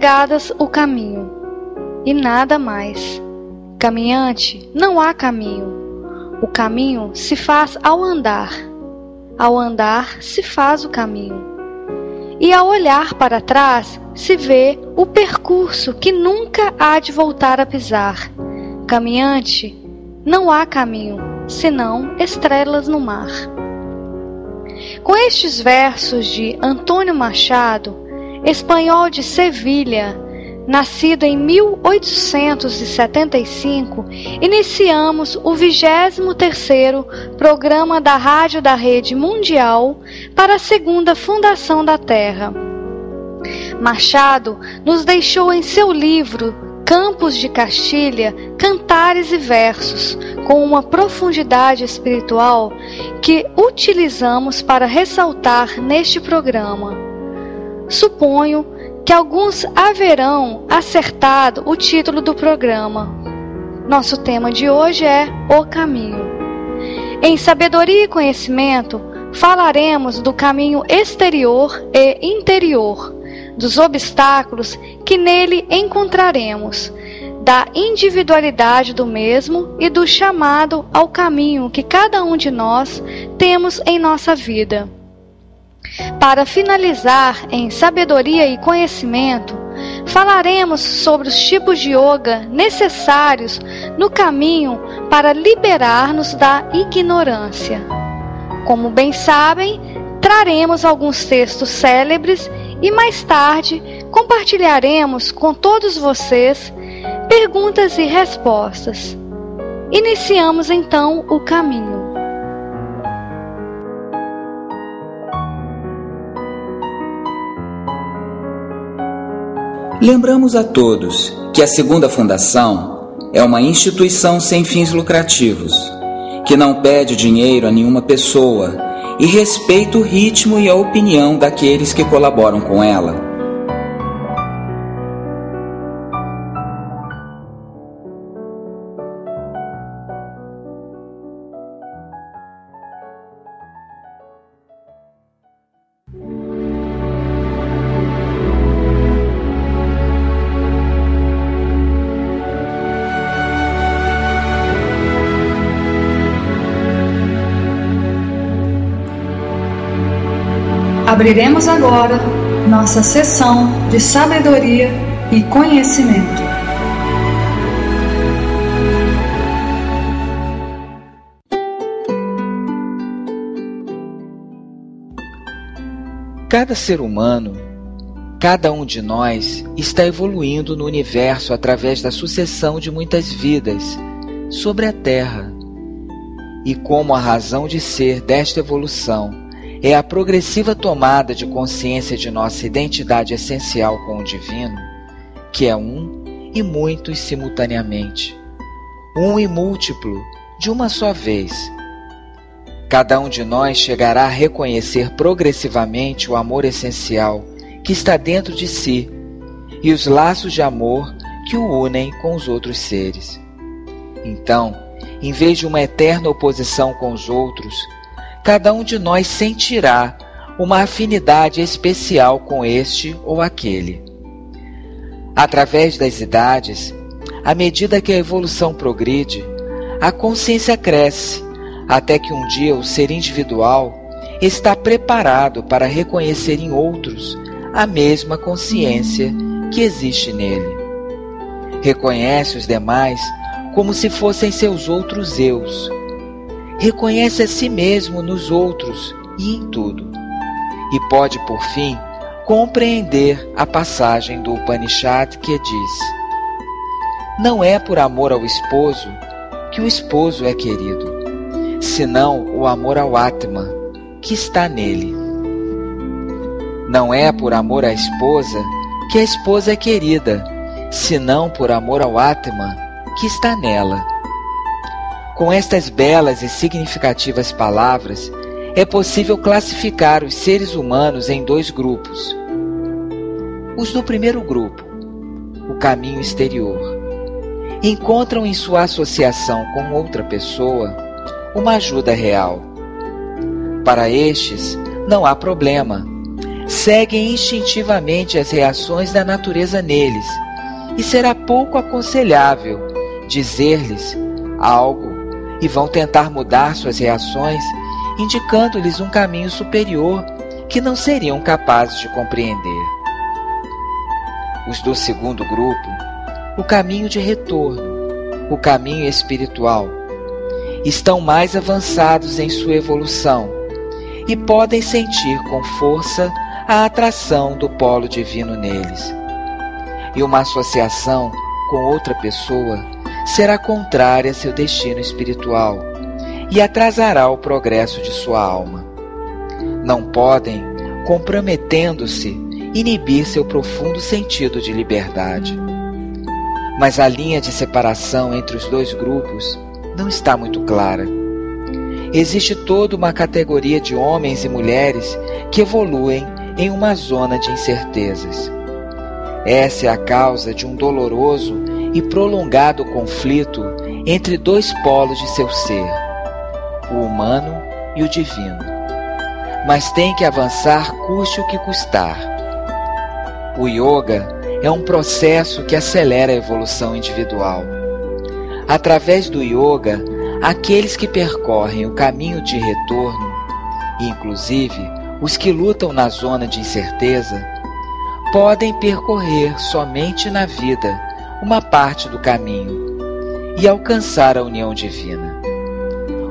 Tuas pegadas o caminho, e nada mais. Caminhante, não há caminho. O caminho se faz ao andar. Ao andar se faz o caminho. E ao olhar para trás se vê o percurso que nunca há de voltar a pisar. Caminhante, não há caminho, senão estrelas no mar. Com estes versos de Antônio Machado, espanhol de Sevilha, nascido em 1875, iniciamos o 23º programa da Rádio da Rede Mundial para a Segunda Fundação da Terra. Machado nos deixou em seu livro Campos de Castilha, cantares e versos, com uma profundidade espiritual que utilizamos para ressaltar neste programa. Suponho que alguns haverão acertado o título do programa. Nosso tema de hoje é O Caminho. Em Sabedoria e Conhecimento, falaremos do caminho exterior e interior dos obstáculos que nele encontraremos, da individualidade do mesmo e do chamado ao caminho que cada um de nós temos em nossa vida. Para finalizar em sabedoria e conhecimento, falaremos sobre os tipos de yoga necessários no caminho para liberar-nos da ignorância. Como bem sabem, traremos alguns textos célebres e mais tarde compartilharemos com todos vocês perguntas e respostas. Iniciamos então o caminho. Lembramos a todos que a Segunda Fundação é uma instituição sem fins lucrativos, que não pede dinheiro a nenhuma pessoa e respeita o ritmo e a opinião daqueles que colaboram com ela. Abriremos agora nossa sessão de sabedoria e conhecimento. Cada ser humano, cada um de nós, está evoluindo no universo através da sucessão de muitas vidas sobre a Terra. E como a razão de ser desta evolução é a progressiva tomada de consciência de nossa identidade essencial com o Divino, que é um e muitos simultaneamente, um e múltiplo de uma só vez. Cada um de nós chegará a reconhecer progressivamente o amor essencial que está dentro de si e os laços de amor que o unem com os outros seres. Então, em vez de uma eterna oposição com os outros, cada um de nós sentirá uma afinidade especial com este ou aquele. Através das idades, à medida que a evolução progride, a consciência cresce, até que um dia o ser individual está preparado para reconhecer em outros a mesma consciência que existe nele. Reconhece os demais como se fossem seus outros eus. Reconhece a si mesmo nos outros e em tudo. E pode, por fim, compreender a passagem do Upanishad que diz: Não é por amor ao esposo que o esposo é querido, senão o amor ao Atma que está nele. Não é por amor à esposa que a esposa é querida, senão por amor ao Atma que está nela. Com estas belas e significativas palavras, é possível classificar os seres humanos em dois grupos. Os do primeiro grupo, o caminho exterior, encontram em sua associação com outra pessoa uma ajuda real. Para estes, não há problema. Seguem instintivamente as reações da natureza neles, e será pouco aconselhável dizer-lhes algo e vão tentar mudar suas reações indicando-lhes um caminho superior que não seriam capazes de compreender. Os do segundo grupo, o caminho de retorno, o caminho espiritual, estão mais avançados em sua evolução e podem sentir com força a atração do polo divino neles. E uma associação com outra pessoa será contrária a seu destino espiritual e atrasará o progresso de sua alma. Não podem, comprometendo-se, inibir seu profundo sentido de liberdade. Mas a linha de separação entre os dois grupos não está muito clara. Existe toda uma categoria de homens e mulheres que evoluem em uma zona de incertezas. Essa é a causa de um doloroso e prolongado conflito entre dois polos de seu ser o humano e o divino. Mas tem que avançar custe o que custar. O yoga é um processo que acelera a evolução individual. Através do yoga, aqueles que percorrem o caminho de retorno, inclusive os que lutam na zona de incerteza, podem percorrer somente na vida uma parte do caminho e alcançar a união divina.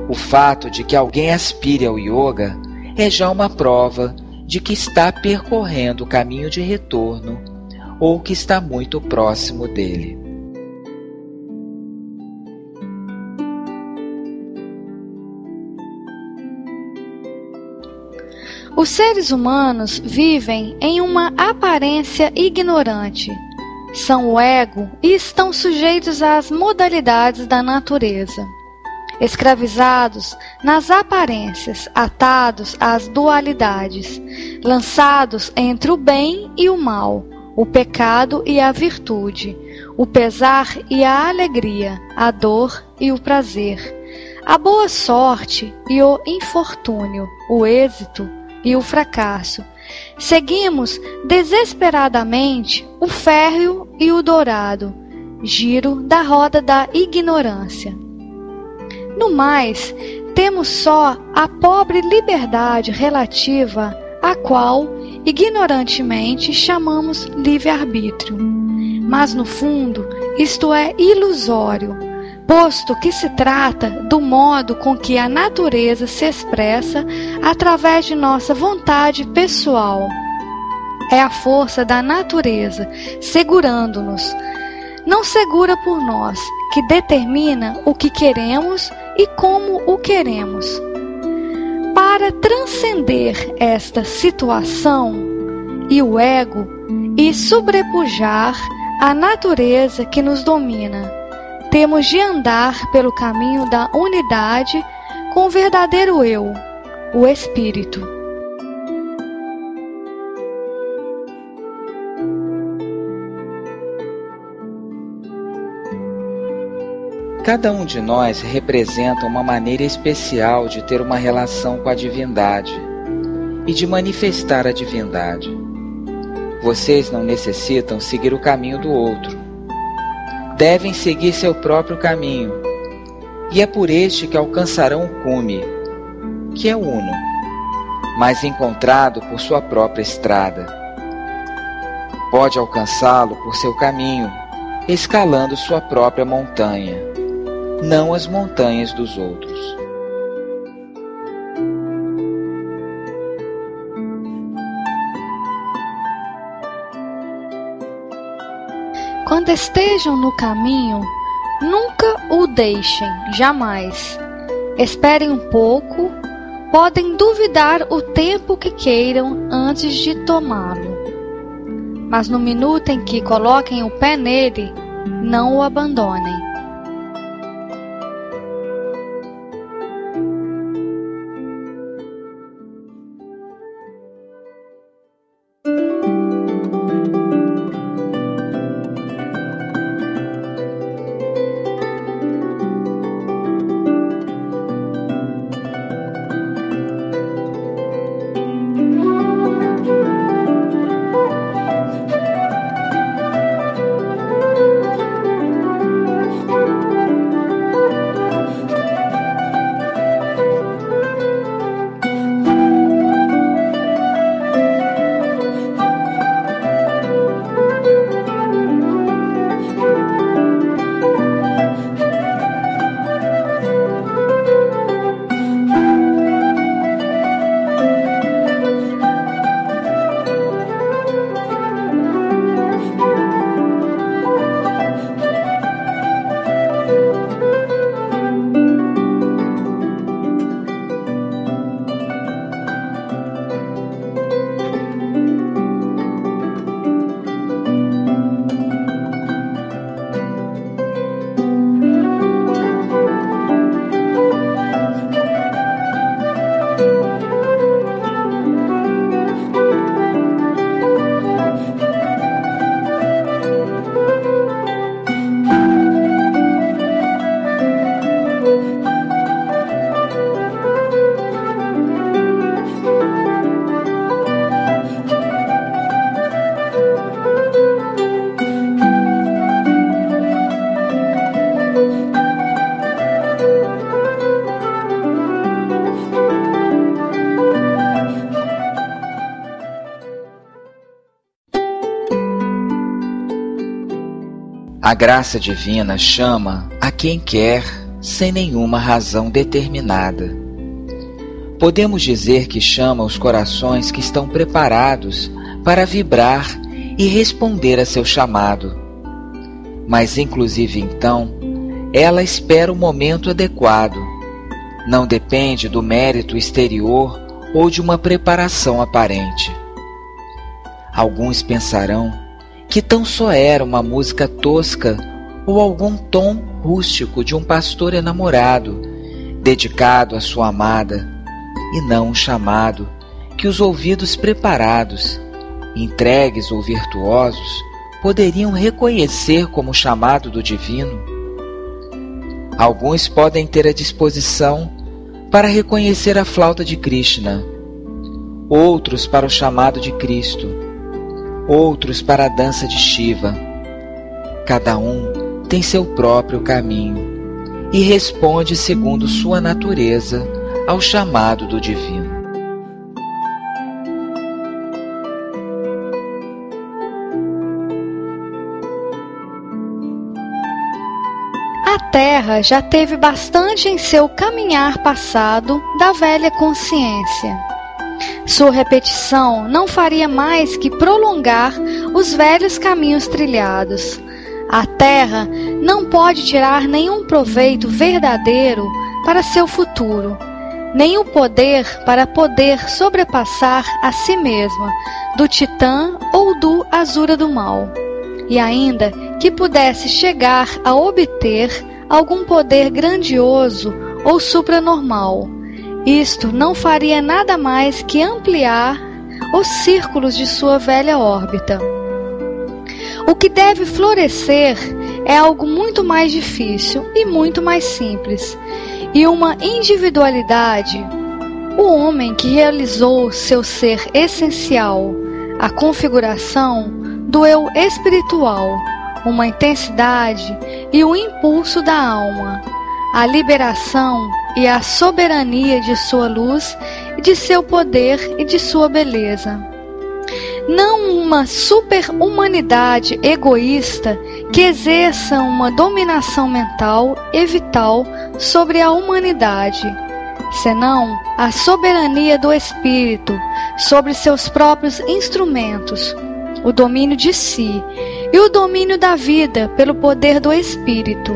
O fato de que alguém aspire ao yoga é já uma prova de que está percorrendo o caminho de retorno ou que está muito próximo dele. Os seres humanos vivem em uma aparência ignorante. São o ego e estão sujeitos às modalidades da natureza escravizados nas aparências, atados às dualidades, lançados entre o bem e o mal, o pecado e a virtude, o pesar e a alegria, a dor e o prazer, a boa sorte e o infortúnio, o êxito e o fracasso. Seguimos desesperadamente o férreo e o dourado, giro da roda da ignorância. No mais, temos só a pobre liberdade relativa à qual, ignorantemente, chamamos livre-arbítrio. Mas, no fundo, isto é ilusório, posto que se trata do modo com que a natureza se expressa através de nossa vontade pessoal. É a força da natureza segurando-nos. Não segura por nós, que determina o que queremos e como o queremos. Para transcender esta situação e o ego e sobrepujar a natureza que nos domina, temos de andar pelo caminho da unidade com o verdadeiro eu, o Espírito. Cada um de nós representa uma maneira especial de ter uma relação com a divindade e de manifestar a divindade. Vocês não necessitam seguir o caminho do outro devem seguir seu próprio caminho, e é por este que alcançarão o cume, que é uno, mas encontrado por sua própria estrada. Pode alcançá-lo por seu caminho, escalando sua própria montanha, não as montanhas dos outros. Quando estejam no caminho, nunca o deixem, jamais. Esperem um pouco, podem duvidar o tempo que queiram antes de tomá-lo. Mas no minuto em que coloquem o pé nele, não o abandonem. A graça divina chama a quem quer sem nenhuma razão determinada. Podemos dizer que chama os corações que estão preparados para vibrar e responder a seu chamado. Mas, inclusive então, ela espera o momento adequado. Não depende do mérito exterior ou de uma preparação aparente. Alguns pensarão que tão só era uma música tosca ou algum tom rústico de um pastor enamorado, dedicado à sua amada, e não um chamado que os ouvidos preparados, entregues ou virtuosos, poderiam reconhecer como chamado do divino. Alguns podem ter a disposição para reconhecer a flauta de Krishna, outros para o chamado de Cristo outros para a dança de Shiva. Cada um tem seu próprio caminho e responde segundo sua natureza ao chamado do divino. A Terra já teve bastante em seu caminhar passado da velha consciência. Sua repetição não faria mais que prolongar os velhos caminhos trilhados. A Terra não pode tirar nenhum proveito verdadeiro para seu futuro, nem o poder para poder sobrepassar a si mesma, do Titã ou do Azura do Mal e ainda que pudesse chegar a obter algum poder grandioso ou supranormal. Isto não faria nada mais que ampliar os círculos de sua velha órbita. O que deve florescer é algo muito mais difícil e muito mais simples, e uma individualidade. O homem que realizou seu ser essencial, a configuração, do eu espiritual, uma intensidade e o impulso da alma, a liberação e a soberania de sua luz, de seu poder e de sua beleza. Não uma super-humanidade egoísta que exerça uma dominação mental e vital sobre a humanidade, senão a soberania do espírito sobre seus próprios instrumentos, o domínio de si e o domínio da vida pelo poder do Espírito,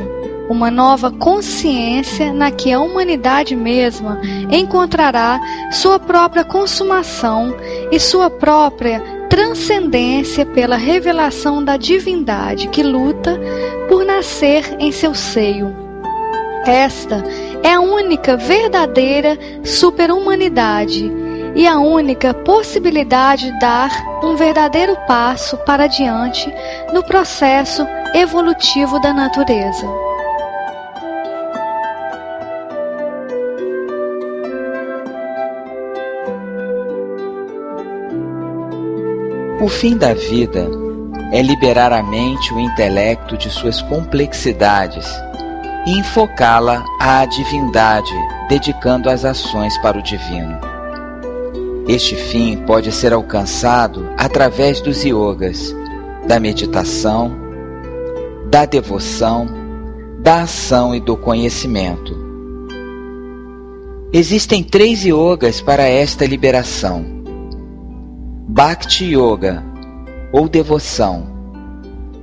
uma nova consciência na que a humanidade mesma encontrará sua própria consumação e sua própria transcendência pela revelação da divindade que luta por nascer em seu seio. Esta é a única verdadeira superhumanidade e a única possibilidade de dar um verdadeiro passo para diante no processo evolutivo da natureza. O fim da vida é liberar a mente e o intelecto de suas complexidades e enfocá-la à divindade, dedicando as ações para o divino. Este fim pode ser alcançado através dos yogas, da meditação, da devoção, da ação e do conhecimento. Existem três yogas para esta liberação: Bhakti Yoga, ou devoção,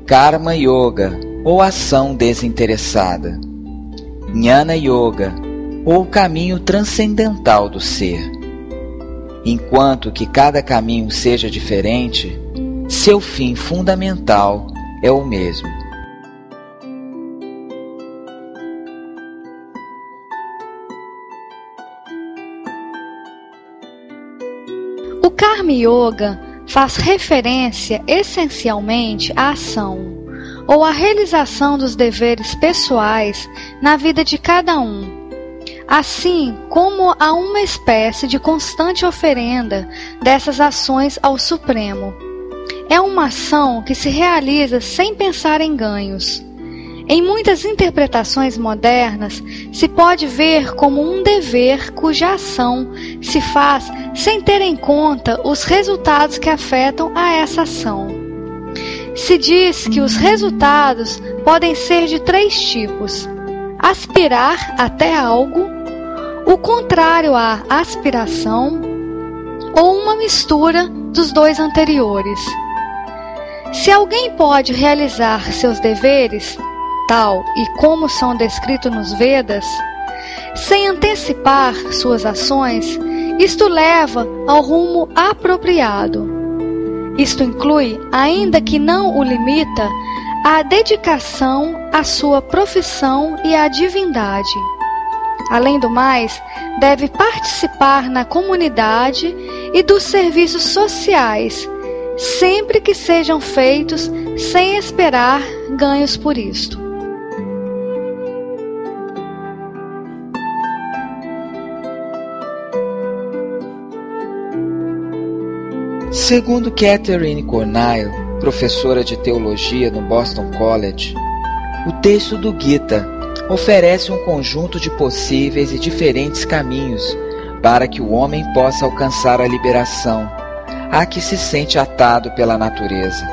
Karma Yoga, ou ação desinteressada, Jnana Yoga, ou caminho transcendental do ser. Enquanto que cada caminho seja diferente, seu fim fundamental é o mesmo. O Karma Yoga faz referência essencialmente à ação ou à realização dos deveres pessoais na vida de cada um assim como a uma espécie de constante oferenda dessas ações ao Supremo. É uma ação que se realiza sem pensar em ganhos. Em muitas interpretações modernas, se pode ver como um dever cuja ação se faz sem ter em conta os resultados que afetam a essa ação. Se diz que os resultados podem ser de três tipos: aspirar até algo, o contrário à aspiração ou uma mistura dos dois anteriores. Se alguém pode realizar seus deveres, tal e como são descritos nos Vedas, sem antecipar suas ações, isto leva ao rumo apropriado. Isto inclui, ainda que não o limita, a dedicação à sua profissão e à divindade. Além do mais, deve participar na comunidade e dos serviços sociais, sempre que sejam feitos sem esperar ganhos por isto. Segundo Catherine Cornell, professora de teologia no Boston College, o texto do Gita oferece um conjunto de possíveis e diferentes caminhos para que o homem possa alcançar a liberação a que se sente atado pela natureza.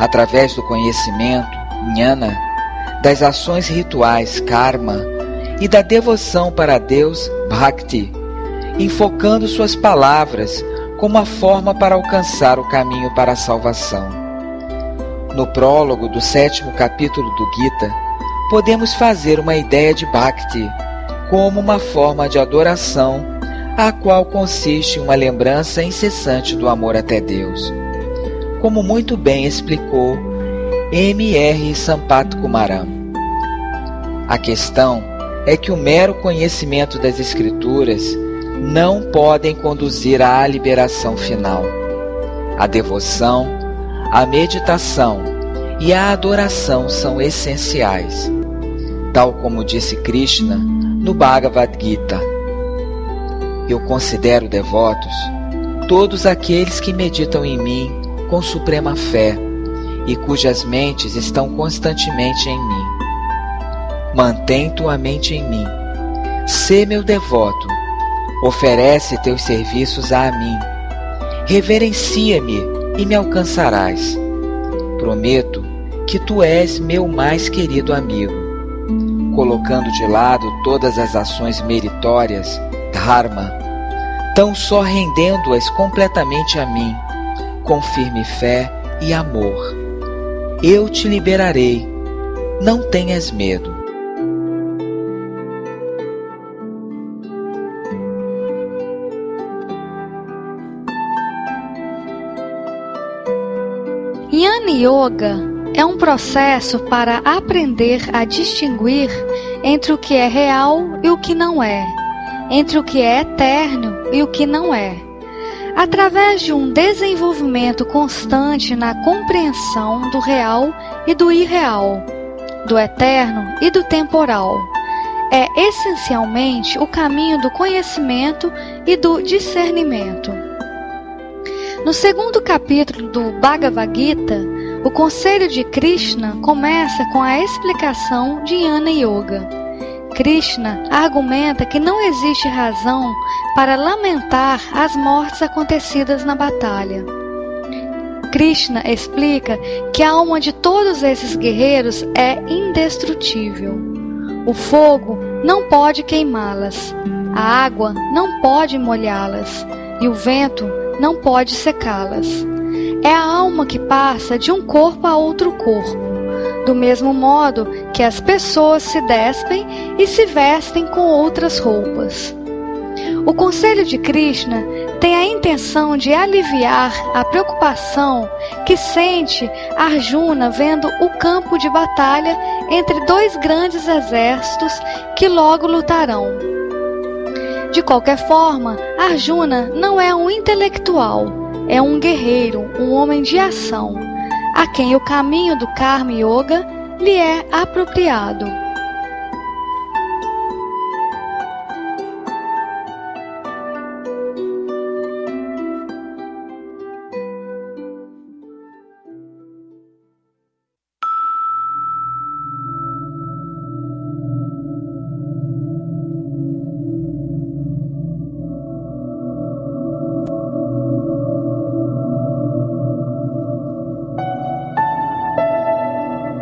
Através do conhecimento, Jnana, das ações rituais karma e da devoção para Deus bhakti, enfocando suas palavras como a forma para alcançar o caminho para a salvação. No prólogo do sétimo capítulo do Gita, podemos fazer uma ideia de bhakti como uma forma de adoração, a qual consiste uma lembrança incessante do amor até Deus. Como muito bem explicou M.R. Sampath Kumaram. A questão é que o mero conhecimento das Escrituras não podem conduzir à liberação final. A devoção, a meditação e a adoração são essenciais, tal como disse Krishna no Bhagavad Gita. Eu considero devotos todos aqueles que meditam em mim com suprema fé e cujas mentes estão constantemente em mim. Mantém tua mente em mim. Sê meu devoto. Oferece teus serviços a mim. Reverencia-me e me alcançarás. Prometo que tu és meu mais querido amigo colocando de lado todas as ações meritórias, dharma, tão só rendendo-as completamente a mim, com firme fé e amor. Eu te liberarei, não tenhas medo. Yoga é um processo para aprender a distinguir entre o que é real e o que não é, entre o que é eterno e o que não é. Através de um desenvolvimento constante na compreensão do real e do irreal, do eterno e do temporal. É essencialmente o caminho do conhecimento e do discernimento. No segundo capítulo do Bhagavad Gita, o conselho de Krishna começa com a explicação de Yana Yoga. Krishna argumenta que não existe razão para lamentar as mortes acontecidas na batalha. Krishna explica que a alma de todos esses guerreiros é indestrutível. O fogo não pode queimá-las, a água não pode molhá-las e o vento não pode secá-las é a alma que passa de um corpo a outro corpo, do mesmo modo que as pessoas se despem e se vestem com outras roupas. O conselho de Krishna tem a intenção de aliviar a preocupação que sente Arjuna vendo o campo de batalha entre dois grandes exércitos que logo lutarão. De qualquer forma, Arjuna não é um intelectual é um guerreiro, um homem de ação, a quem o caminho do Karma Yoga lhe é apropriado.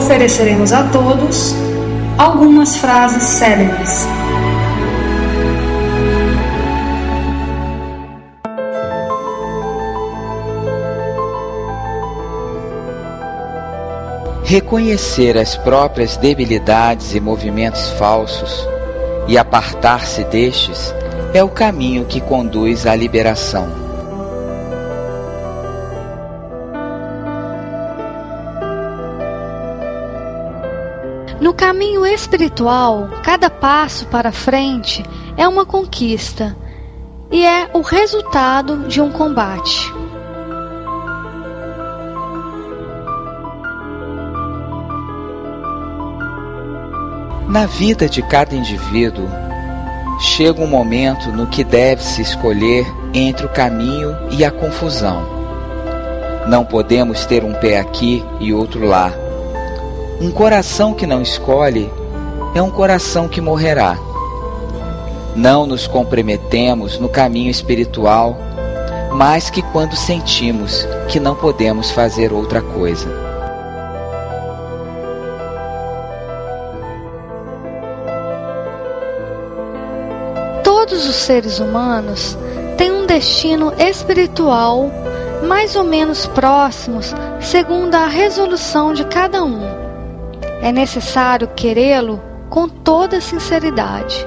ofereceremos a todos algumas frases célebres. Reconhecer as próprias debilidades e movimentos falsos e apartar-se destes é o caminho que conduz à liberação. Caminho espiritual, cada passo para frente é uma conquista e é o resultado de um combate. Na vida de cada indivíduo, chega um momento no que deve-se escolher entre o caminho e a confusão. Não podemos ter um pé aqui e outro lá. Um coração que não escolhe é um coração que morrerá. Não nos comprometemos no caminho espiritual mais que quando sentimos que não podemos fazer outra coisa. Todos os seres humanos têm um destino espiritual mais ou menos próximos, segundo a resolução de cada um. É necessário querê-lo com toda sinceridade.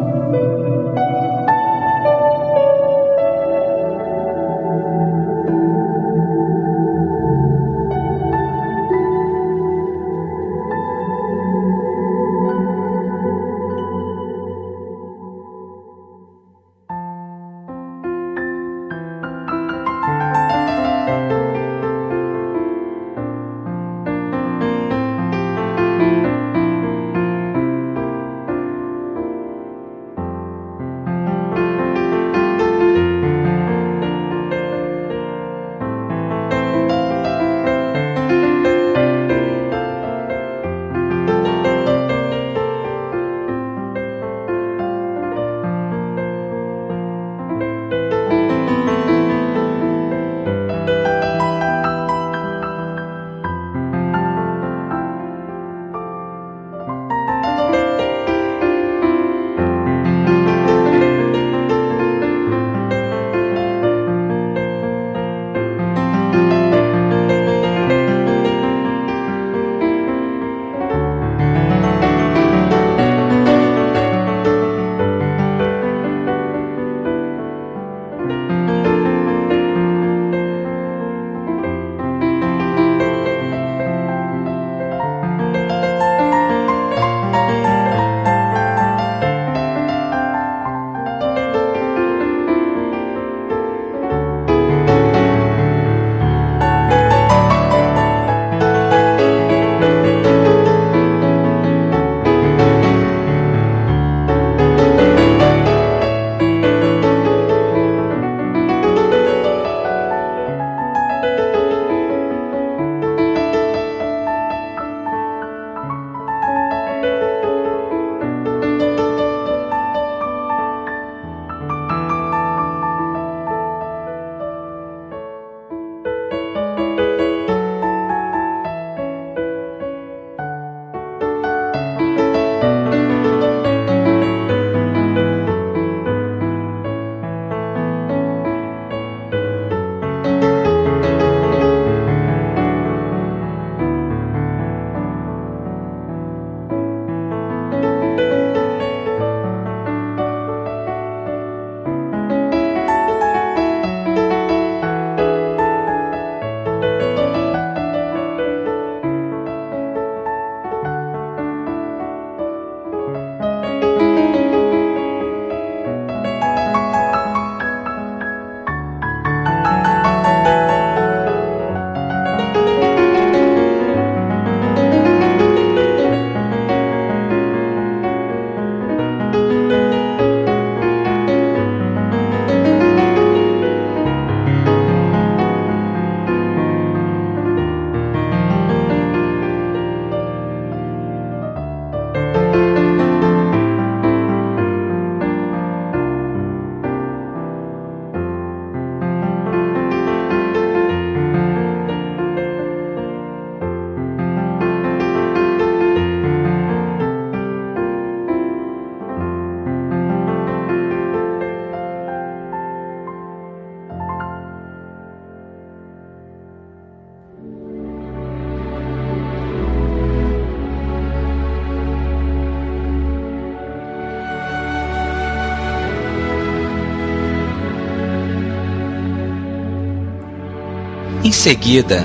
Em seguida,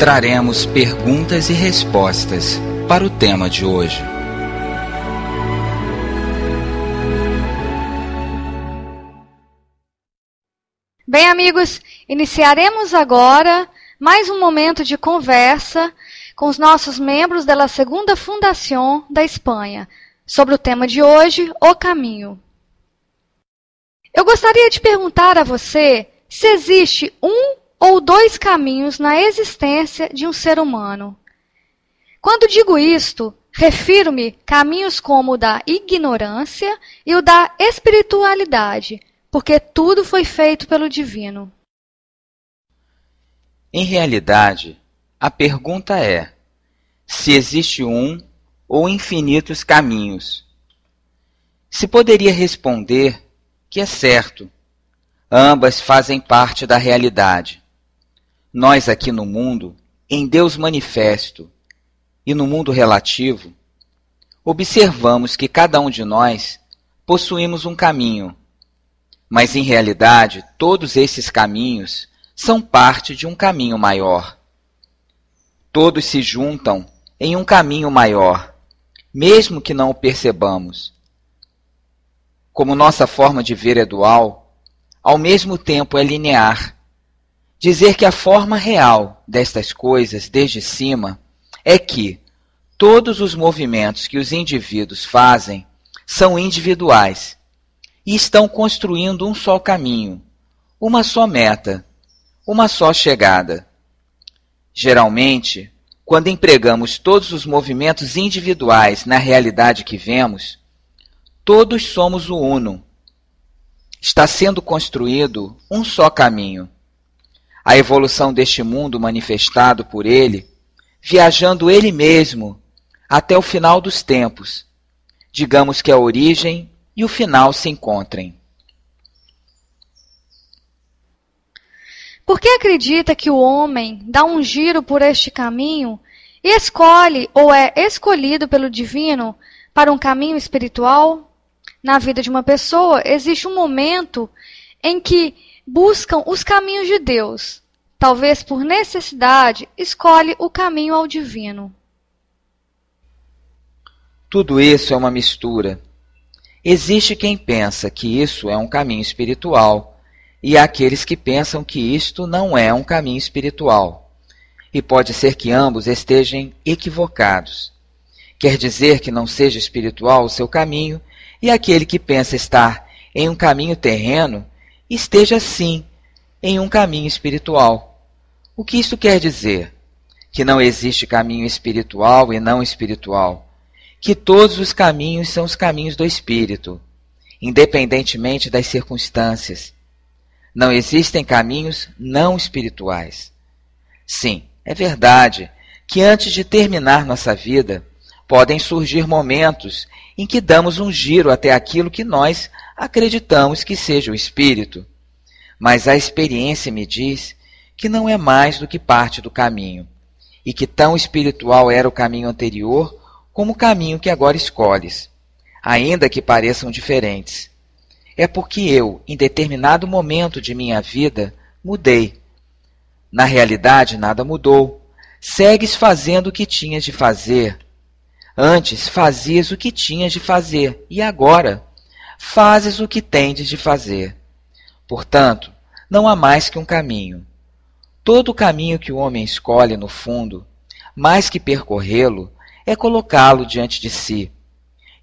traremos perguntas e respostas para o tema de hoje. Bem, amigos, iniciaremos agora mais um momento de conversa com os nossos membros da Segunda Fundação da Espanha, sobre o tema de hoje, o caminho. Eu gostaria de perguntar a você se existe um ou dois caminhos na existência de um ser humano. Quando digo isto, refiro-me caminhos como o da ignorância e o da espiritualidade, porque tudo foi feito pelo divino. Em realidade, a pergunta é: se existe um ou infinitos caminhos? Se poderia responder que é certo. Ambas fazem parte da realidade. Nós aqui no mundo, em Deus manifesto e no mundo relativo, observamos que cada um de nós possuímos um caminho, mas em realidade todos esses caminhos são parte de um caminho maior. Todos se juntam em um caminho maior, mesmo que não o percebamos como nossa forma de ver é dual, ao mesmo tempo é linear. Dizer que a forma real destas coisas desde cima é que todos os movimentos que os indivíduos fazem são individuais e estão construindo um só caminho, uma só meta, uma só chegada. Geralmente, quando empregamos todos os movimentos individuais na realidade que vemos, Todos somos o uno. Está sendo construído um só caminho. A evolução deste mundo manifestado por ele, viajando ele mesmo até o final dos tempos. Digamos que a origem e o final se encontrem. Por que acredita que o homem dá um giro por este caminho e escolhe ou é escolhido pelo divino para um caminho espiritual? na vida de uma pessoa, existe um momento em que buscam os caminhos de Deus. Talvez por necessidade, escolhe o caminho ao divino. Tudo isso é uma mistura. Existe quem pensa que isso é um caminho espiritual, e há aqueles que pensam que isto não é um caminho espiritual. E pode ser que ambos estejam equivocados. Quer dizer que não seja espiritual o seu caminho e aquele que pensa estar em um caminho terreno esteja sim em um caminho espiritual. O que isso quer dizer? Que não existe caminho espiritual e não espiritual. Que todos os caminhos são os caminhos do espírito, independentemente das circunstâncias. Não existem caminhos não espirituais. Sim, é verdade que antes de terminar nossa vida, podem surgir momentos em que damos um giro até aquilo que nós acreditamos que seja o espírito. Mas a experiência me diz que não é mais do que parte do caminho, e que tão espiritual era o caminho anterior como o caminho que agora escolhes, ainda que pareçam diferentes. É porque eu, em determinado momento de minha vida, mudei. Na realidade, nada mudou. Segues fazendo o que tinhas de fazer, Antes fazias o que tinhas de fazer, e agora fazes o que tendes de fazer. Portanto, não há mais que um caminho. Todo o caminho que o homem escolhe, no fundo, mais que percorrê-lo, é colocá-lo diante de si.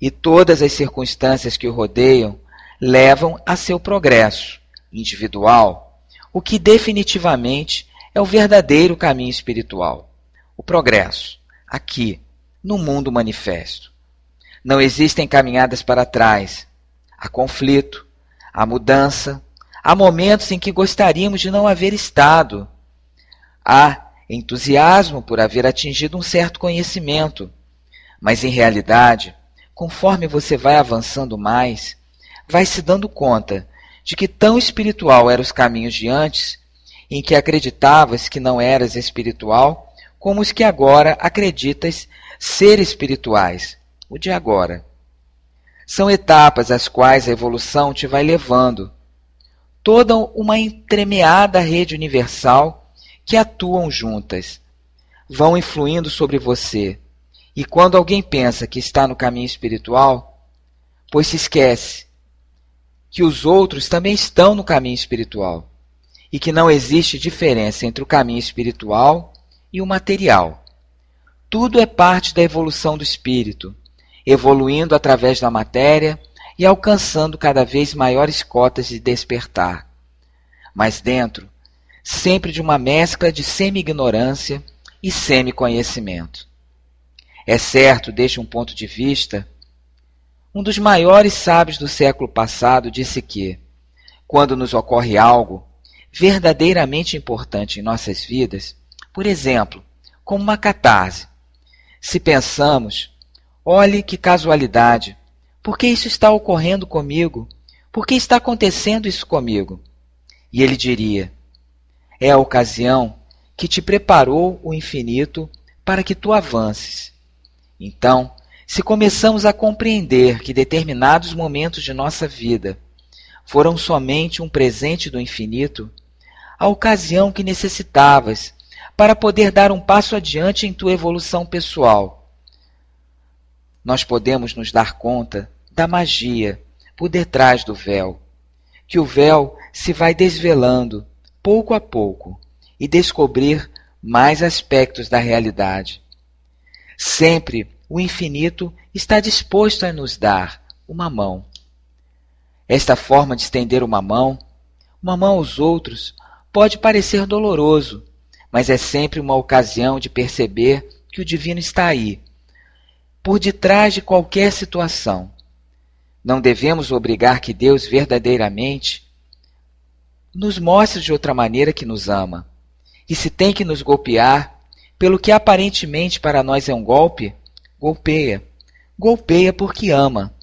E todas as circunstâncias que o rodeiam levam a seu progresso individual, o que definitivamente é o verdadeiro caminho espiritual. O progresso, aqui, no mundo manifesto. Não existem caminhadas para trás. Há conflito, há mudança, há momentos em que gostaríamos de não haver estado. Há entusiasmo por haver atingido um certo conhecimento, mas em realidade, conforme você vai avançando mais, vai se dando conta de que tão espiritual eram os caminhos de antes, em que acreditavas que não eras espiritual, como os que agora acreditas ser espirituais, o de agora. São etapas às quais a evolução te vai levando. Toda uma entremeada rede universal que atuam juntas, vão influindo sobre você. E quando alguém pensa que está no caminho espiritual, pois se esquece que os outros também estão no caminho espiritual e que não existe diferença entre o caminho espiritual e o material. Tudo é parte da evolução do espírito, evoluindo através da matéria e alcançando cada vez maiores cotas de despertar. Mas dentro, sempre de uma mescla de semi-ignorância e semi-conhecimento. É certo, desde um ponto de vista, um dos maiores sábios do século passado disse que, quando nos ocorre algo verdadeiramente importante em nossas vidas, por exemplo, como uma catarse, se pensamos, olhe que casualidade, por que isso está ocorrendo comigo? Por que está acontecendo isso comigo? E ele diria: É a ocasião que te preparou o infinito para que tu avances. Então, se começamos a compreender que determinados momentos de nossa vida foram somente um presente do infinito, a ocasião que necessitavas para poder dar um passo adiante em tua evolução pessoal. Nós podemos nos dar conta da magia por detrás do véu, que o véu se vai desvelando pouco a pouco e descobrir mais aspectos da realidade. Sempre o infinito está disposto a nos dar uma mão. Esta forma de estender uma mão, uma mão aos outros, pode parecer doloroso, mas é sempre uma ocasião de perceber que o divino está aí, por detrás de qualquer situação. Não devemos obrigar que Deus verdadeiramente nos mostre de outra maneira que nos ama. E se tem que nos golpear, pelo que aparentemente para nós é um golpe, golpeia. Golpeia porque ama.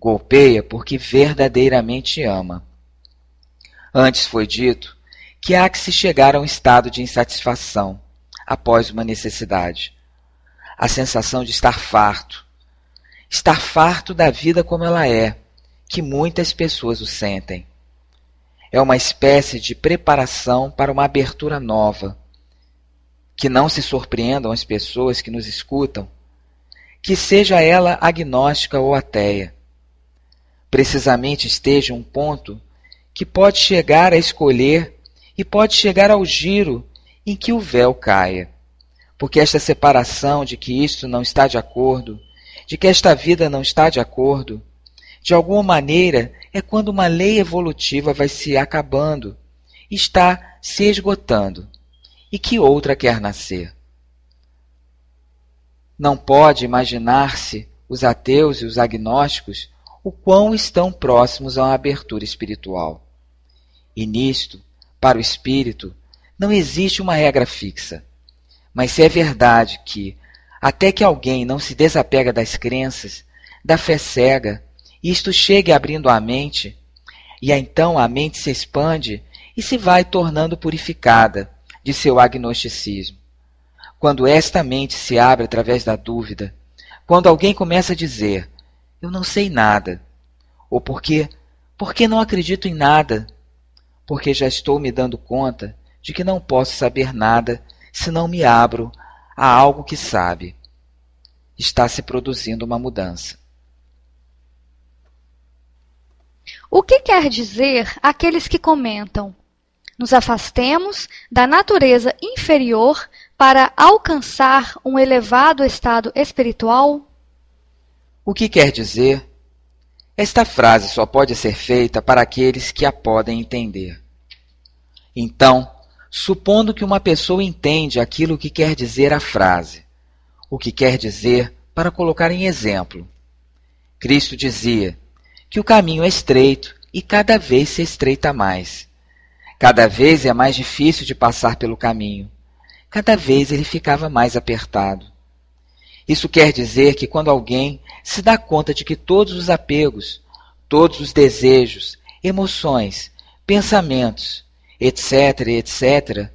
Golpeia porque verdadeiramente ama. Antes foi dito que há que se chegar a um estado de insatisfação após uma necessidade. A sensação de estar farto. Estar farto da vida como ela é, que muitas pessoas o sentem. É uma espécie de preparação para uma abertura nova. Que não se surpreendam as pessoas que nos escutam, que seja ela agnóstica ou ateia. Precisamente esteja um ponto que pode chegar a escolher e pode chegar ao giro em que o véu caia. Porque esta separação de que isto não está de acordo, de que esta vida não está de acordo, de alguma maneira é quando uma lei evolutiva vai se acabando, está se esgotando, e que outra quer nascer. Não pode imaginar-se os ateus e os agnósticos o quão estão próximos a uma abertura espiritual. E nisto, para o espírito, não existe uma regra fixa. Mas se é verdade que, até que alguém não se desapega das crenças, da fé cega, isto chegue abrindo a mente, e então a mente se expande e se vai tornando purificada de seu agnosticismo. Quando esta mente se abre através da dúvida, quando alguém começa a dizer, eu não sei nada, ou porque, porque não acredito em nada, porque já estou me dando conta de que não posso saber nada se não me abro a algo que sabe. Está se produzindo uma mudança. O que quer dizer aqueles que comentam? Nos afastemos da natureza inferior para alcançar um elevado estado espiritual? O que quer dizer esta frase só pode ser feita para aqueles que a podem entender. Então, supondo que uma pessoa entende aquilo que quer dizer a frase, o que quer dizer para colocar em exemplo. Cristo dizia que o caminho é estreito e cada vez se estreita mais. Cada vez é mais difícil de passar pelo caminho. Cada vez ele ficava mais apertado. Isso quer dizer que quando alguém se dá conta de que todos os apegos, todos os desejos, emoções, pensamentos, etc., etc.,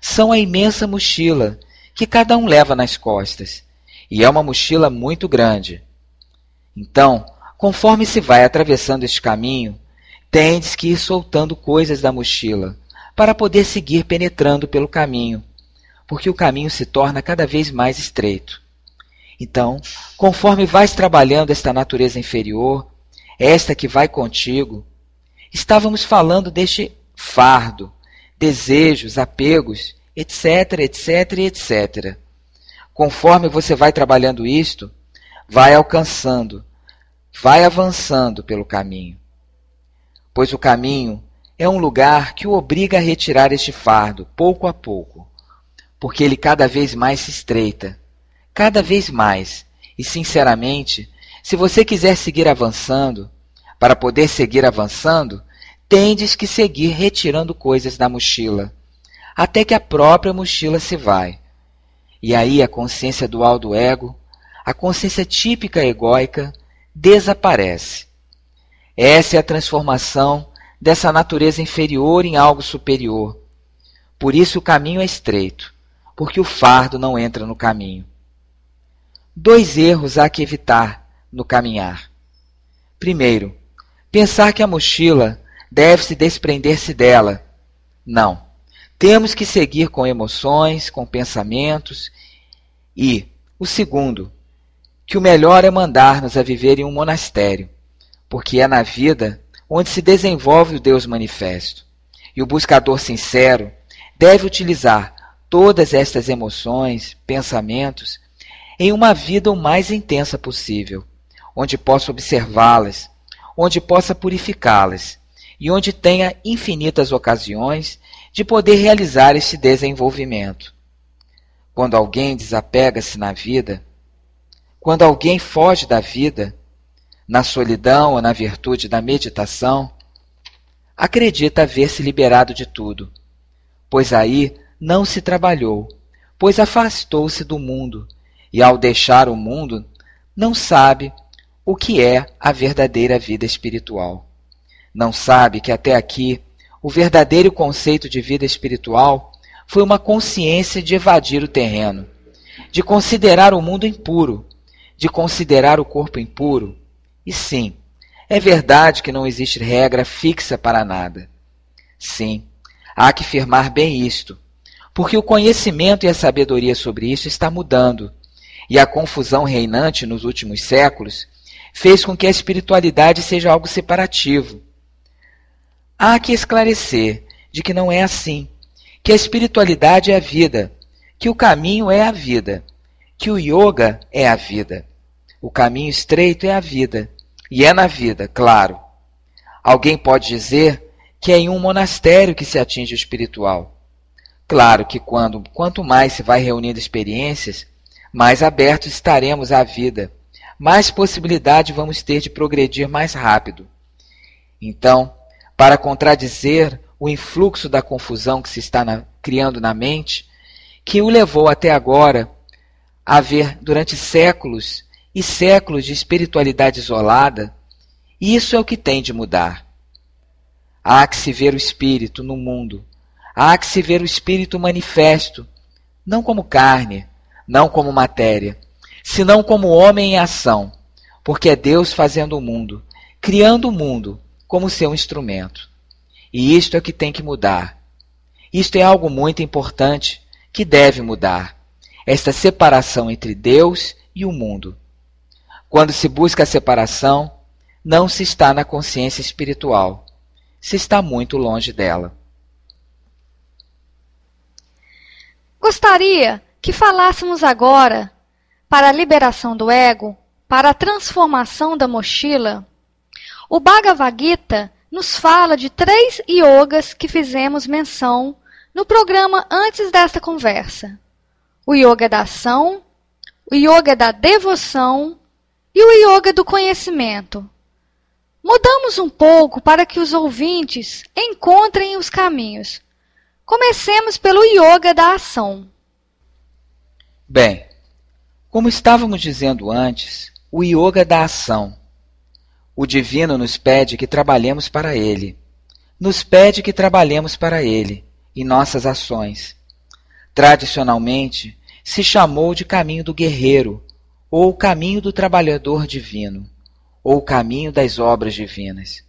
são a imensa mochila que cada um leva nas costas, e é uma mochila muito grande. Então, conforme se vai atravessando este caminho, tendes que ir soltando coisas da mochila, para poder seguir penetrando pelo caminho, porque o caminho se torna cada vez mais estreito. Então, conforme vais trabalhando esta natureza inferior, esta que vai contigo, estávamos falando deste fardo, desejos, apegos, etc, etc, etc. Conforme você vai trabalhando isto, vai alcançando, vai avançando pelo caminho. Pois o caminho é um lugar que o obriga a retirar este fardo, pouco a pouco, porque ele cada vez mais se estreita, cada vez mais. E, sinceramente, se você quiser seguir avançando, para poder seguir avançando, tendes que seguir retirando coisas da mochila, até que a própria mochila se vai. E aí a consciência dual do ego, a consciência típica egóica, desaparece. Essa é a transformação dessa natureza inferior em algo superior. Por isso o caminho é estreito, porque o fardo não entra no caminho. Dois erros há que evitar no caminhar. Primeiro, pensar que a mochila deve-se desprender-se dela. Não. Temos que seguir com emoções, com pensamentos. E, o segundo, que o melhor é mandar-nos a viver em um monastério, porque é na vida onde se desenvolve o Deus manifesto. E o buscador sincero deve utilizar todas estas emoções, pensamentos, em uma vida o mais intensa possível, onde possa observá-las, onde possa purificá-las e onde tenha infinitas ocasiões de poder realizar este desenvolvimento. Quando alguém desapega-se na vida, quando alguém foge da vida, na solidão ou na virtude da meditação, acredita haver se liberado de tudo, pois aí não se trabalhou, pois afastou-se do mundo, e ao deixar o mundo, não sabe o que é a verdadeira vida espiritual não sabe que até aqui o verdadeiro conceito de vida espiritual foi uma consciência de evadir o terreno, de considerar o mundo impuro, de considerar o corpo impuro. E sim, é verdade que não existe regra fixa para nada. Sim, há que firmar bem isto, porque o conhecimento e a sabedoria sobre isso está mudando, e a confusão reinante nos últimos séculos fez com que a espiritualidade seja algo separativo Há que esclarecer de que não é assim, que a espiritualidade é a vida, que o caminho é a vida, que o yoga é a vida. O caminho estreito é a vida, e é na vida, claro. Alguém pode dizer que é em um monastério que se atinge o espiritual. Claro que quando quanto mais se vai reunindo experiências, mais abertos estaremos à vida, mais possibilidade vamos ter de progredir mais rápido. Então, para contradizer o influxo da confusão que se está na, criando na mente, que o levou até agora a ver durante séculos e séculos de espiritualidade isolada, isso é o que tem de mudar. Há que se ver o espírito no mundo, há que se ver o espírito manifesto, não como carne, não como matéria, senão como homem em ação, porque é Deus fazendo o mundo, criando o mundo como seu instrumento. E isto é que tem que mudar. Isto é algo muito importante que deve mudar. Esta separação entre Deus e o mundo. Quando se busca a separação, não se está na consciência espiritual, se está muito longe dela. Gostaria que falássemos agora para a liberação do ego, para a transformação da mochila, o Bhagavad Gita nos fala de três yogas que fizemos menção no programa antes desta conversa: o yoga da ação, o yoga da devoção e o yoga do conhecimento. Mudamos um pouco para que os ouvintes encontrem os caminhos. Comecemos pelo yoga da ação. Bem, como estávamos dizendo antes, o yoga da ação o divino nos pede que trabalhemos para ele. Nos pede que trabalhemos para ele em nossas ações. Tradicionalmente, se chamou de caminho do guerreiro, ou caminho do trabalhador divino, ou caminho das obras divinas.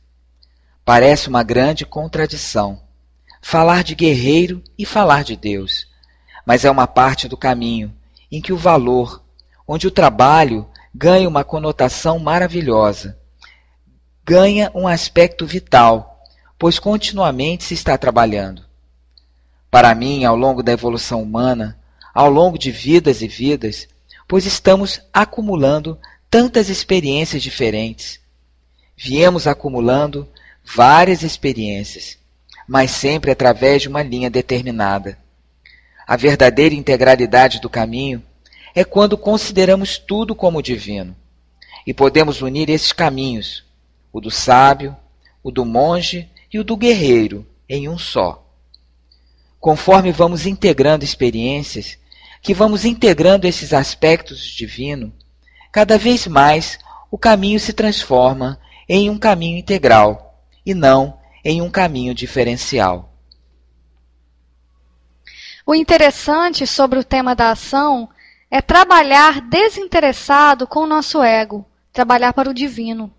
Parece uma grande contradição, falar de guerreiro e falar de Deus, mas é uma parte do caminho em que o valor, onde o trabalho ganha uma conotação maravilhosa, ganha um aspecto vital, pois continuamente se está trabalhando. Para mim, ao longo da evolução humana, ao longo de vidas e vidas, pois estamos acumulando tantas experiências diferentes. Viemos acumulando várias experiências, mas sempre através de uma linha determinada. A verdadeira integralidade do caminho é quando consideramos tudo como divino e podemos unir esses caminhos, o do sábio, o do monge e o do guerreiro, em um só. Conforme vamos integrando experiências, que vamos integrando esses aspectos divino, cada vez mais o caminho se transforma em um caminho integral e não em um caminho diferencial. O interessante sobre o tema da ação é trabalhar desinteressado com o nosso ego, trabalhar para o divino.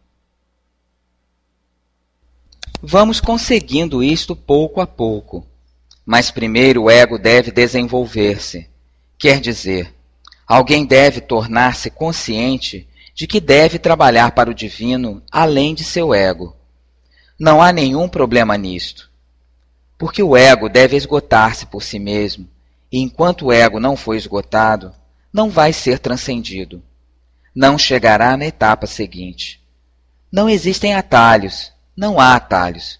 Vamos conseguindo isto pouco a pouco. Mas primeiro o ego deve desenvolver-se. Quer dizer, alguém deve tornar-se consciente de que deve trabalhar para o divino além de seu ego. Não há nenhum problema nisto. Porque o ego deve esgotar-se por si mesmo, e enquanto o ego não for esgotado, não vai ser transcendido. Não chegará na etapa seguinte. Não existem atalhos, não há atalhos.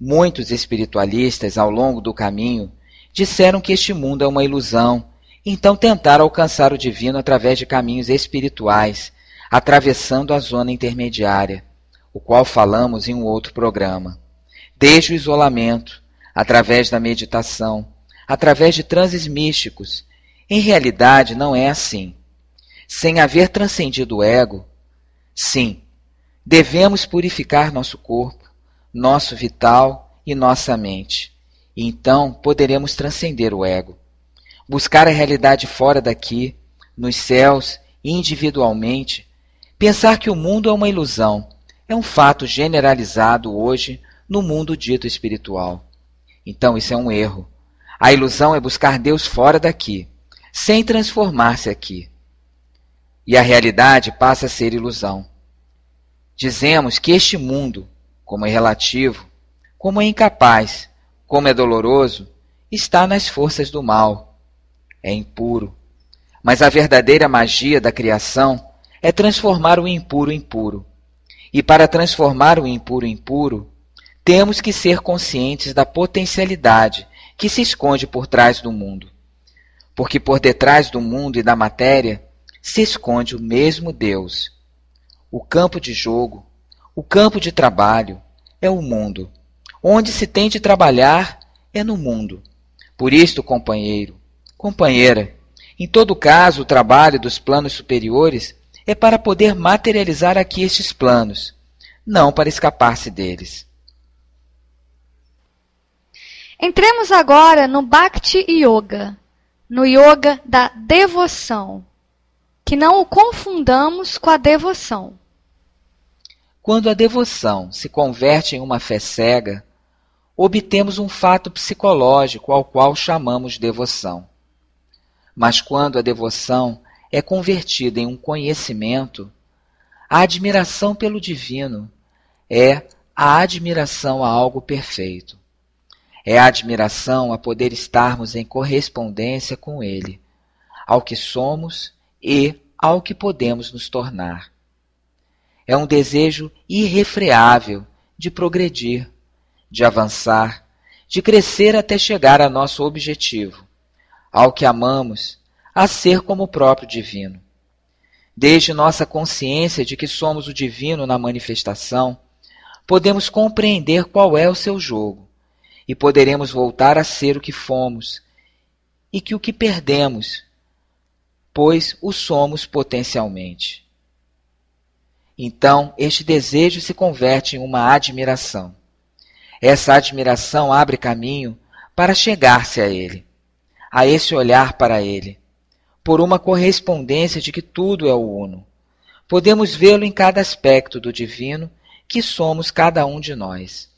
Muitos espiritualistas, ao longo do caminho, disseram que este mundo é uma ilusão, então tentaram alcançar o divino através de caminhos espirituais, atravessando a zona intermediária, o qual falamos em um outro programa. Desde o isolamento, através da meditação, através de transes místicos. Em realidade, não é assim. Sem haver transcendido o ego, sim, devemos purificar nosso corpo, nosso vital e nossa mente. E então poderemos transcender o ego. Buscar a realidade fora daqui, nos céus, individualmente, pensar que o mundo é uma ilusão, é um fato generalizado hoje no mundo dito espiritual. Então isso é um erro. A ilusão é buscar Deus fora daqui, sem transformar-se aqui. E a realidade passa a ser ilusão. Dizemos que este mundo, como é relativo, como é incapaz, como é doloroso, está nas forças do mal. É impuro. Mas a verdadeira magia da criação é transformar o impuro em puro. E para transformar o impuro em puro, temos que ser conscientes da potencialidade que se esconde por trás do mundo. Porque por detrás do mundo e da matéria se esconde o mesmo Deus. O campo de jogo, o campo de trabalho é o mundo. Onde se tem de trabalhar é no mundo. Por isto, companheiro, companheira, em todo caso, o trabalho dos planos superiores é para poder materializar aqui estes planos, não para escapar-se deles. Entremos agora no Bhakti Yoga, no yoga da devoção, que não o confundamos com a devoção. Quando a devoção se converte em uma fé cega, obtemos um fato psicológico ao qual chamamos devoção. Mas quando a devoção é convertida em um conhecimento, a admiração pelo divino é a admiração a algo perfeito. É a admiração a poder estarmos em correspondência com Ele, ao que somos e ao que podemos nos tornar. É um desejo irrefreável de progredir, de avançar, de crescer até chegar a nosso objetivo, ao que amamos, a ser como o próprio divino. Desde nossa consciência de que somos o divino na manifestação, podemos compreender qual é o seu jogo e poderemos voltar a ser o que fomos e que o que perdemos, pois o somos potencialmente. Então, este desejo se converte em uma admiração. Essa admiração abre caminho para chegar-se a Ele, a esse olhar para Ele, por uma correspondência de que tudo é o uno. Podemos vê-lo em cada aspecto do divino que somos cada um de nós.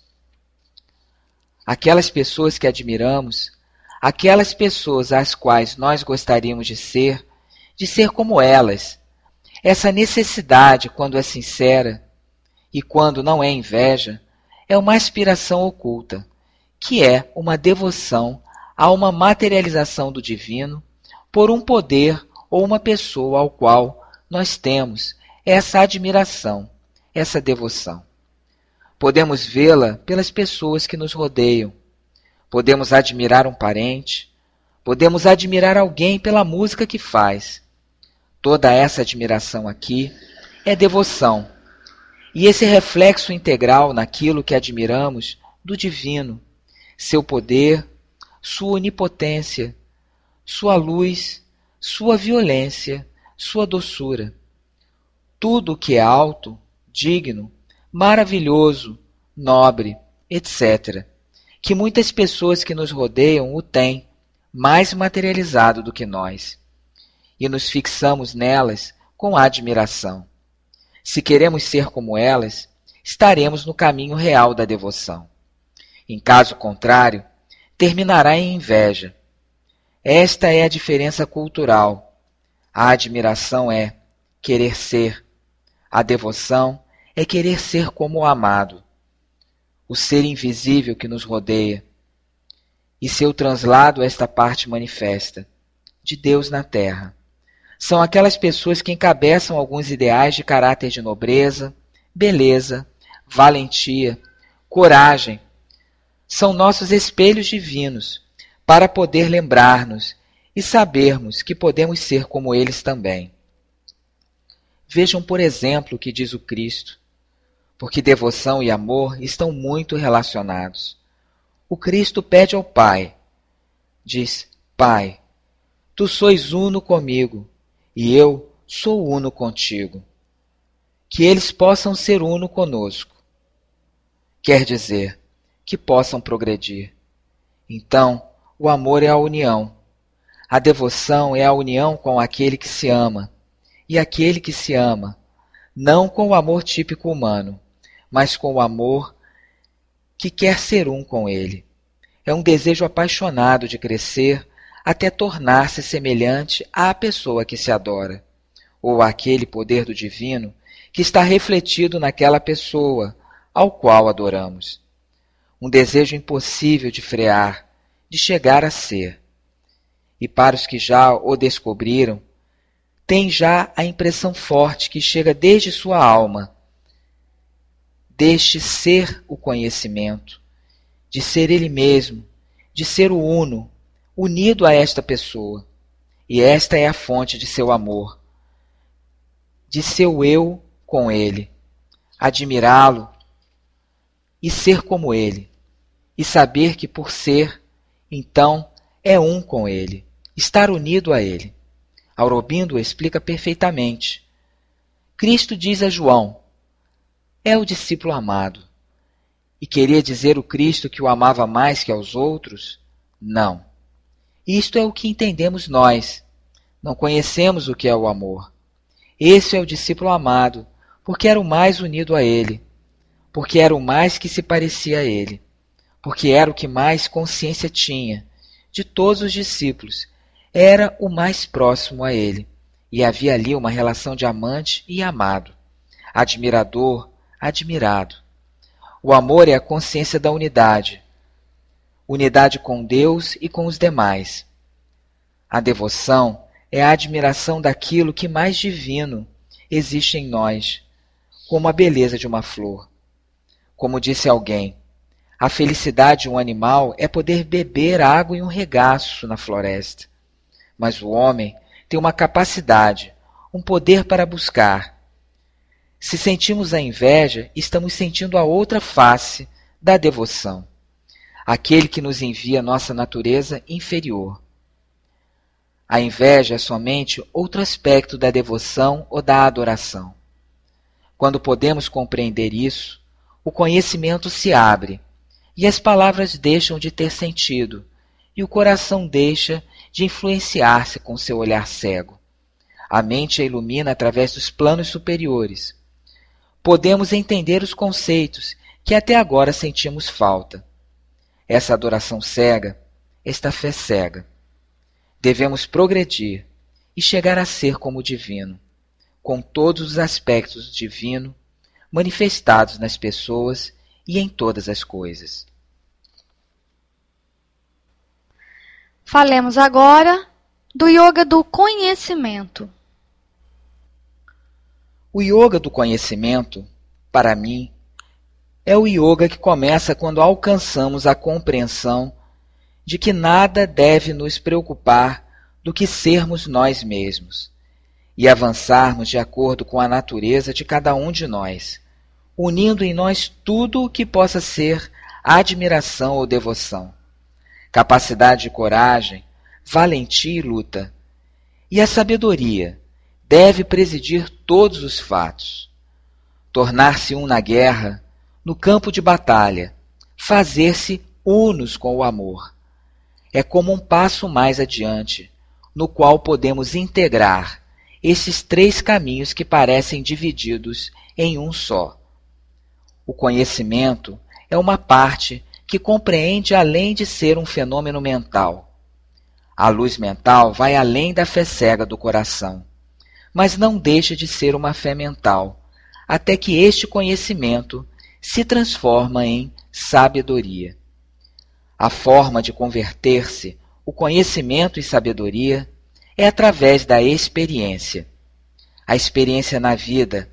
Aquelas pessoas que admiramos, aquelas pessoas às quais nós gostaríamos de ser, de ser como elas. Essa necessidade, quando é sincera e quando não é inveja, é uma aspiração oculta, que é uma devoção a uma materialização do divino por um poder ou uma pessoa ao qual nós temos essa admiração, essa devoção. Podemos vê-la pelas pessoas que nos rodeiam. Podemos admirar um parente. Podemos admirar alguém pela música que faz. Toda essa admiração aqui é devoção. E esse reflexo integral naquilo que admiramos do divino, seu poder, sua onipotência, sua luz, sua violência, sua doçura. Tudo o que é alto, digno, maravilhoso, nobre, etc., que muitas pessoas que nos rodeiam o têm, mais materializado do que nós, e nos fixamos nelas com admiração. Se queremos ser como elas, estaremos no caminho real da devoção. Em caso contrário, terminará em inveja. Esta é a diferença cultural. A admiração é querer ser, a devoção é querer ser como o amado, o ser invisível que nos rodeia, e seu translado esta parte manifesta, de Deus na terra. São aquelas pessoas que encabeçam alguns ideais de caráter de nobreza, beleza, valentia, coragem, são nossos espelhos divinos, para poder lembrar-nos e sabermos que podemos ser como eles também. Vejam, por exemplo, o que diz o Cristo, porque devoção e amor estão muito relacionados. O Cristo pede ao Pai, diz: Pai, tu sois uno comigo, e eu sou uno contigo. Que eles possam ser uno conosco. Quer dizer, que possam progredir. Então, o amor é a união. A devoção é a união com aquele que se ama. E aquele que se ama, não com o amor típico humano, mas com o amor que quer ser um com ele. É um desejo apaixonado de crescer até tornar-se semelhante à pessoa que se adora, ou àquele poder do divino que está refletido naquela pessoa ao qual adoramos um desejo impossível de frear, de chegar a ser. E para os que já o descobriram, tem já a impressão forte que chega desde sua alma, deste ser o conhecimento, de ser ele mesmo, de ser o uno, unido a esta pessoa. E esta é a fonte de seu amor, de seu eu com ele, admirá-lo, e ser como ele, e saber que por ser, então, é um com ele, estar unido a ele. Aurobindo explica perfeitamente. Cristo diz a João: é o discípulo amado. E queria dizer o Cristo que o amava mais que aos outros? Não. Isto é o que entendemos nós. Não conhecemos o que é o amor. Esse é o discípulo amado, porque era o mais unido a ele porque era o mais que se parecia a ele, porque era o que mais consciência tinha de todos os discípulos, era o mais próximo a ele, e havia ali uma relação de amante e amado, admirador, admirado. O amor é a consciência da unidade, unidade com Deus e com os demais. A devoção é a admiração daquilo que mais divino existe em nós, como a beleza de uma flor. Como disse alguém, a felicidade de um animal é poder beber água em um regaço na floresta. Mas o homem tem uma capacidade, um poder para buscar. Se sentimos a inveja, estamos sentindo a outra face da devoção, aquele que nos envia nossa natureza inferior. A inveja é somente outro aspecto da devoção ou da adoração. Quando podemos compreender isso, o conhecimento se abre, e as palavras deixam de ter sentido, e o coração deixa de influenciar-se com seu olhar cego. A mente a ilumina através dos planos superiores. Podemos entender os conceitos que até agora sentimos falta. essa adoração cega, esta fé cega. Devemos progredir e chegar a ser como o divino, com todos os aspectos do divino manifestados nas pessoas e em todas as coisas. Falemos agora do yoga do conhecimento. O yoga do conhecimento, para mim, é o yoga que começa quando alcançamos a compreensão de que nada deve nos preocupar do que sermos nós mesmos e avançarmos de acordo com a natureza de cada um de nós, unindo em nós tudo o que possa ser admiração ou devoção, capacidade de coragem, valentia e luta, e a sabedoria deve presidir todos os fatos. Tornar-se um na guerra, no campo de batalha, fazer-se unos com o amor. É como um passo mais adiante, no qual podemos integrar esses três caminhos que parecem divididos em um só. O conhecimento é uma parte que compreende além de ser um fenômeno mental. A luz mental vai além da fé cega do coração mas não deixa de ser uma fé mental, até que este conhecimento se transforma em sabedoria. A forma de converter-se, o conhecimento e sabedoria, é através da experiência. A experiência na vida.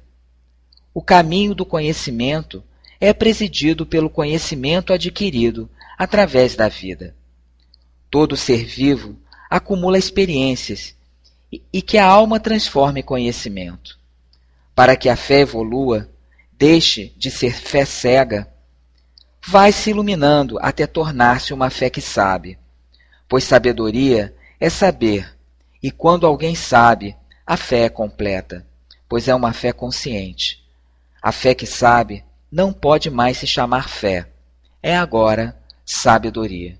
O caminho do conhecimento é presidido pelo conhecimento adquirido através da vida. Todo ser vivo acumula experiências e que a alma transforme conhecimento. Para que a fé evolua, deixe de ser fé cega, vai se iluminando até tornar-se uma fé que sabe. Pois sabedoria é saber, e quando alguém sabe, a fé é completa, pois é uma fé consciente. A fé que sabe não pode mais se chamar fé, é agora sabedoria.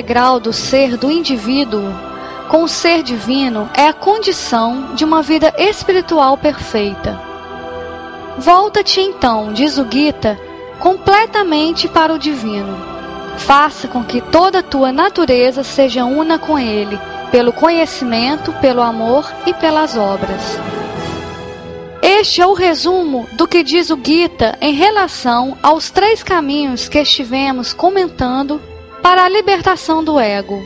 integral do ser do indivíduo com o ser divino é a condição de uma vida espiritual perfeita. Volta-te então, diz o Gita, completamente para o divino. Faça com que toda a tua natureza seja una com ele, pelo conhecimento, pelo amor e pelas obras. Este é o resumo do que diz o Gita em relação aos três caminhos que estivemos comentando para a libertação do ego.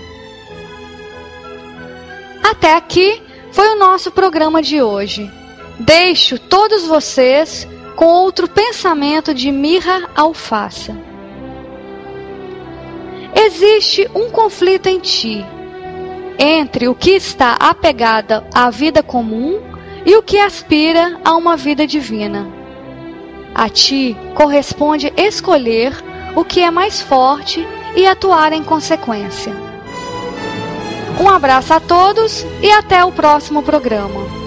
Até aqui foi o nosso programa de hoje. Deixo todos vocês com outro pensamento de Mirra Alfaça. Existe um conflito em ti entre o que está apegado à vida comum e o que aspira a uma vida divina. A ti corresponde escolher o que é mais forte e atuar em consequência. Um abraço a todos e até o próximo programa.